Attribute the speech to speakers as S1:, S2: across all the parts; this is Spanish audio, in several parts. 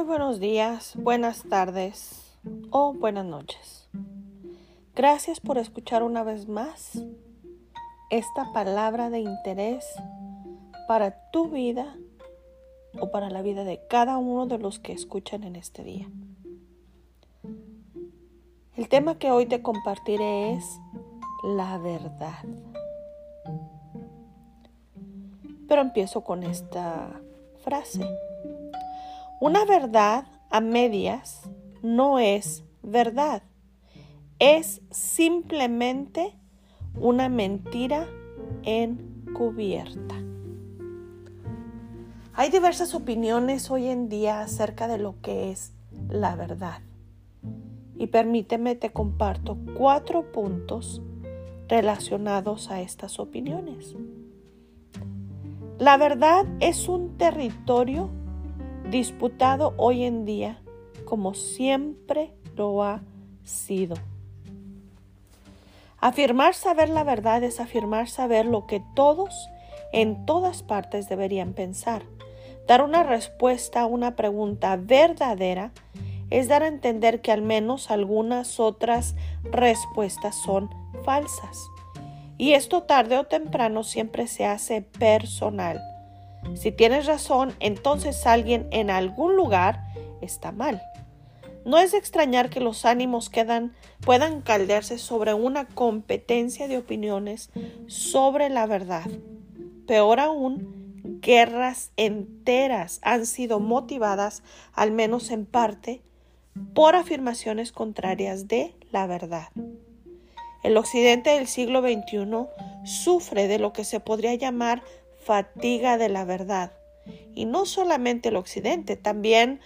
S1: Muy buenos días, buenas tardes o buenas noches. Gracias por escuchar una vez más esta palabra de interés para tu vida o para la vida de cada uno de los que escuchan en este día. El tema que hoy te compartiré es la verdad. Pero empiezo con esta frase. Una verdad a medias no es verdad. Es simplemente una mentira encubierta. Hay diversas opiniones hoy en día acerca de lo que es la verdad. Y permíteme te comparto cuatro puntos relacionados a estas opiniones. La verdad es un territorio disputado hoy en día como siempre lo ha sido. Afirmar saber la verdad es afirmar saber lo que todos en todas partes deberían pensar. Dar una respuesta a una pregunta verdadera es dar a entender que al menos algunas otras respuestas son falsas. Y esto tarde o temprano siempre se hace personal. Si tienes razón, entonces alguien en algún lugar está mal. No es de extrañar que los ánimos puedan caldearse sobre una competencia de opiniones sobre la verdad. Peor aún, guerras enteras han sido motivadas, al menos en parte, por afirmaciones contrarias de la verdad. El occidente del siglo XXI sufre de lo que se podría llamar fatiga de la verdad. Y no solamente el occidente, también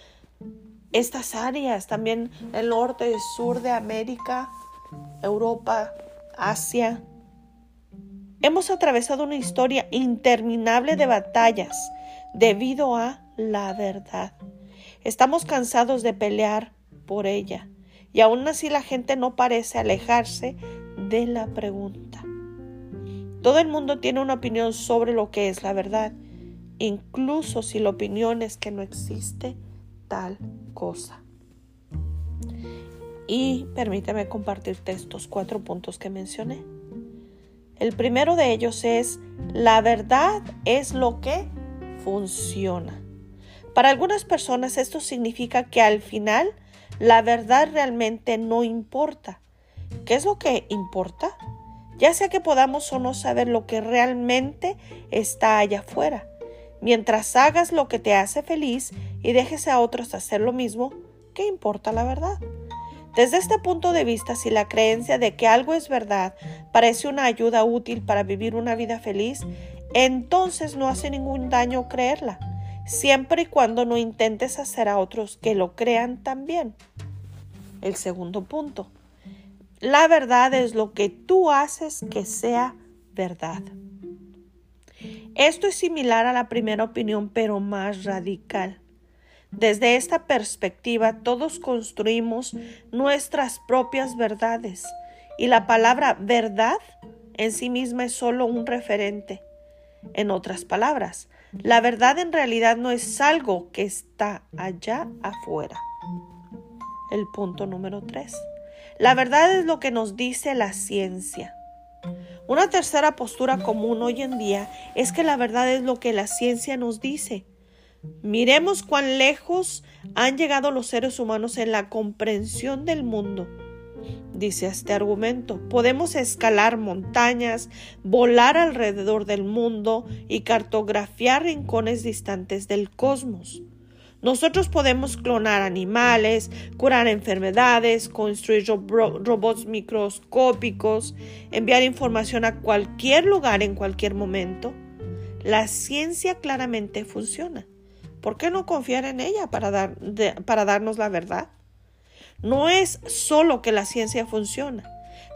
S1: estas áreas, también el norte y sur de América, Europa, Asia. Hemos atravesado una historia interminable de batallas debido a la verdad. Estamos cansados de pelear por ella y aún así la gente no parece alejarse de la pregunta. Todo el mundo tiene una opinión sobre lo que es la verdad, incluso si la opinión es que no existe tal cosa. Y permíteme compartirte estos cuatro puntos que mencioné. El primero de ellos es, la verdad es lo que funciona. Para algunas personas esto significa que al final la verdad realmente no importa. ¿Qué es lo que importa? Ya sea que podamos o no saber lo que realmente está allá afuera. Mientras hagas lo que te hace feliz y dejes a otros hacer lo mismo, ¿qué importa la verdad? Desde este punto de vista, si la creencia de que algo es verdad parece una ayuda útil para vivir una vida feliz, entonces no hace ningún daño creerla, siempre y cuando no intentes hacer a otros que lo crean también. El segundo punto. La verdad es lo que tú haces que sea verdad. Esto es similar a la primera opinión, pero más radical. Desde esta perspectiva, todos construimos nuestras propias verdades y la palabra verdad en sí misma es solo un referente. En otras palabras, la verdad en realidad no es algo que está allá afuera. El punto número tres. La verdad es lo que nos dice la ciencia. Una tercera postura común hoy en día es que la verdad es lo que la ciencia nos dice. Miremos cuán lejos han llegado los seres humanos en la comprensión del mundo. Dice este argumento, podemos escalar montañas, volar alrededor del mundo y cartografiar rincones distantes del cosmos. Nosotros podemos clonar animales, curar enfermedades, construir robots microscópicos, enviar información a cualquier lugar en cualquier momento. La ciencia claramente funciona. ¿Por qué no confiar en ella para, dar, para darnos la verdad? No es solo que la ciencia funciona.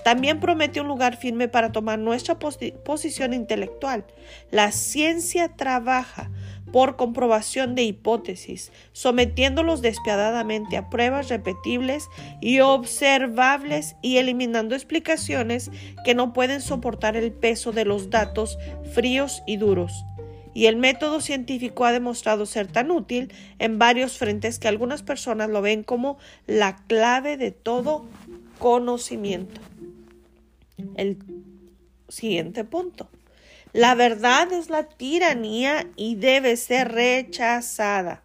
S1: También promete un lugar firme para tomar nuestra posición intelectual. La ciencia trabaja por comprobación de hipótesis, sometiéndolos despiadadamente a pruebas repetibles y observables y eliminando explicaciones que no pueden soportar el peso de los datos fríos y duros. y el método científico ha demostrado ser tan útil en varios frentes que algunas personas lo ven como la clave de todo conocimiento. El siguiente punto. La verdad es la tiranía y debe ser rechazada.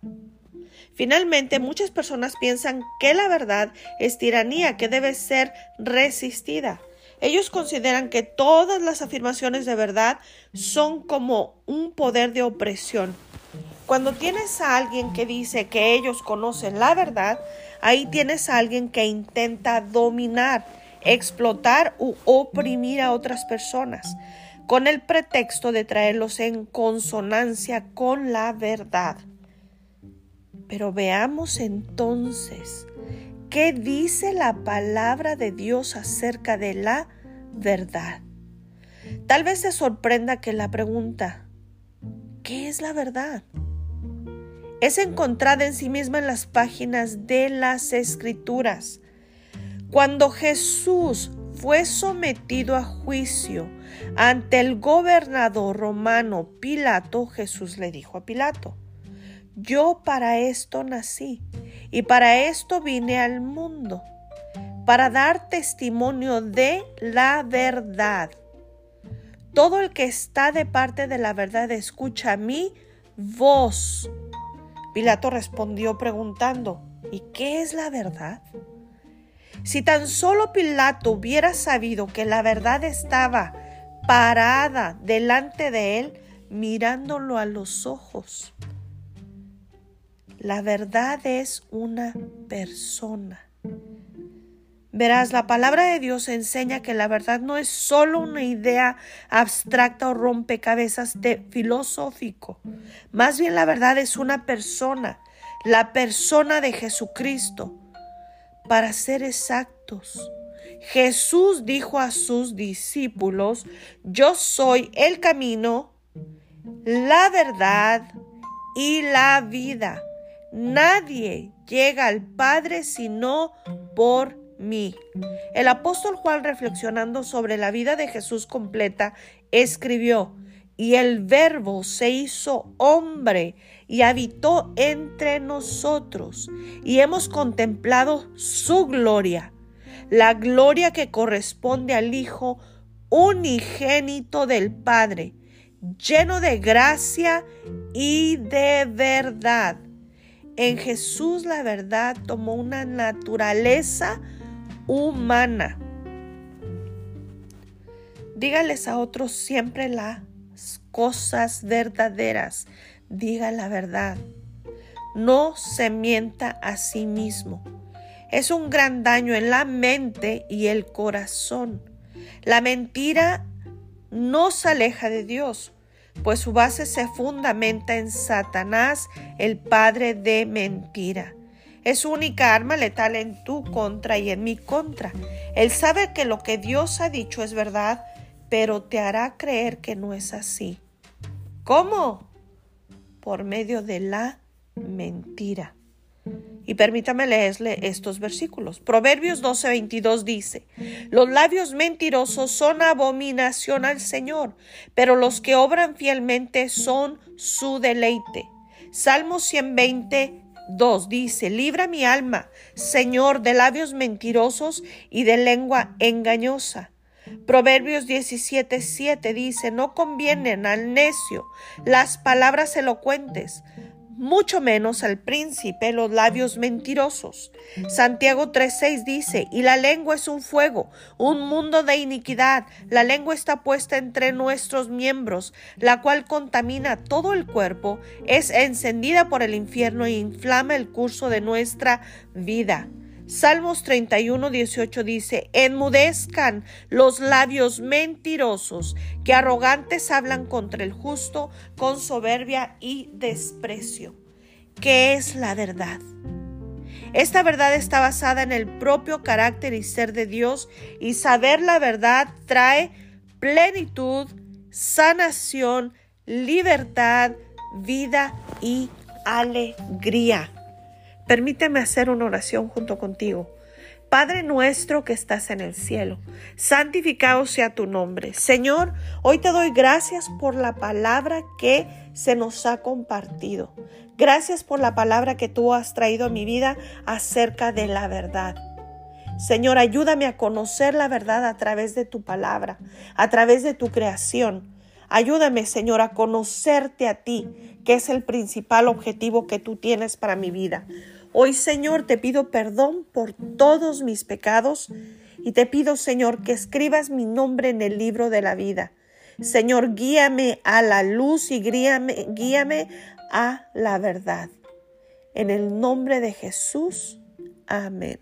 S1: Finalmente, muchas personas piensan que la verdad es tiranía que debe ser resistida. Ellos consideran que todas las afirmaciones de verdad son como un poder de opresión. Cuando tienes a alguien que dice que ellos conocen la verdad, ahí tienes a alguien que intenta dominar, explotar u oprimir a otras personas con el pretexto de traerlos en consonancia con la verdad. Pero veamos entonces qué dice la palabra de Dios acerca de la verdad. Tal vez se sorprenda que la pregunta, ¿qué es la verdad? Es encontrada en sí misma en las páginas de las escrituras. Cuando Jesús fue sometido a juicio ante el gobernador romano Pilato, Jesús le dijo a Pilato, yo para esto nací y para esto vine al mundo, para dar testimonio de la verdad. Todo el que está de parte de la verdad escucha mi voz. Pilato respondió preguntando, ¿y qué es la verdad? Si tan solo Pilato hubiera sabido que la verdad estaba parada delante de él, mirándolo a los ojos. La verdad es una persona. Verás, la palabra de Dios enseña que la verdad no es solo una idea abstracta o rompecabezas de filosófico. Más bien la verdad es una persona, la persona de Jesucristo. Para ser exactos, Jesús dijo a sus discípulos, yo soy el camino, la verdad y la vida. Nadie llega al Padre sino por mí. El apóstol Juan, reflexionando sobre la vida de Jesús completa, escribió, y el verbo se hizo hombre y habitó entre nosotros, y hemos contemplado su gloria, la gloria que corresponde al Hijo unigénito del Padre, lleno de gracia y de verdad. En Jesús la verdad tomó una naturaleza humana. Dígales a otros siempre las cosas verdaderas. Diga la verdad. No se mienta a sí mismo. Es un gran daño en la mente y el corazón. La mentira no se aleja de Dios pues su base se fundamenta en Satanás, el padre de mentira. Es su única arma letal en tu contra y en mi contra. Él sabe que lo que Dios ha dicho es verdad, pero te hará creer que no es así. ¿Cómo? Por medio de la mentira. Y permítame leerle estos versículos. Proverbios 12:22 dice, Los labios mentirosos son abominación al Señor, pero los que obran fielmente son su deleite. Salmo 122 dice, Libra mi alma, Señor, de labios mentirosos y de lengua engañosa. Proverbios 17:7 dice, No convienen al necio las palabras elocuentes, mucho menos al príncipe los labios mentirosos. Santiago 3:6 dice, y la lengua es un fuego, un mundo de iniquidad. La lengua está puesta entre nuestros miembros, la cual contamina todo el cuerpo, es encendida por el infierno e inflama el curso de nuestra vida. Salmos 31, 18 dice, enmudezcan los labios mentirosos, que arrogantes hablan contra el justo con soberbia y desprecio. ¿Qué es la verdad? Esta verdad está basada en el propio carácter y ser de Dios y saber la verdad trae plenitud, sanación, libertad, vida y alegría. Permíteme hacer una oración junto contigo. Padre nuestro que estás en el cielo, santificado sea tu nombre. Señor, hoy te doy gracias por la palabra que se nos ha compartido. Gracias por la palabra que tú has traído a mi vida acerca de la verdad. Señor, ayúdame a conocer la verdad a través de tu palabra, a través de tu creación. Ayúdame, Señor, a conocerte a ti, que es el principal objetivo que tú tienes para mi vida. Hoy, Señor, te pido perdón por todos mis pecados y te pido, Señor, que escribas mi nombre en el libro de la vida. Señor, guíame a la luz y guíame, guíame a la verdad. En el nombre de Jesús. Amén.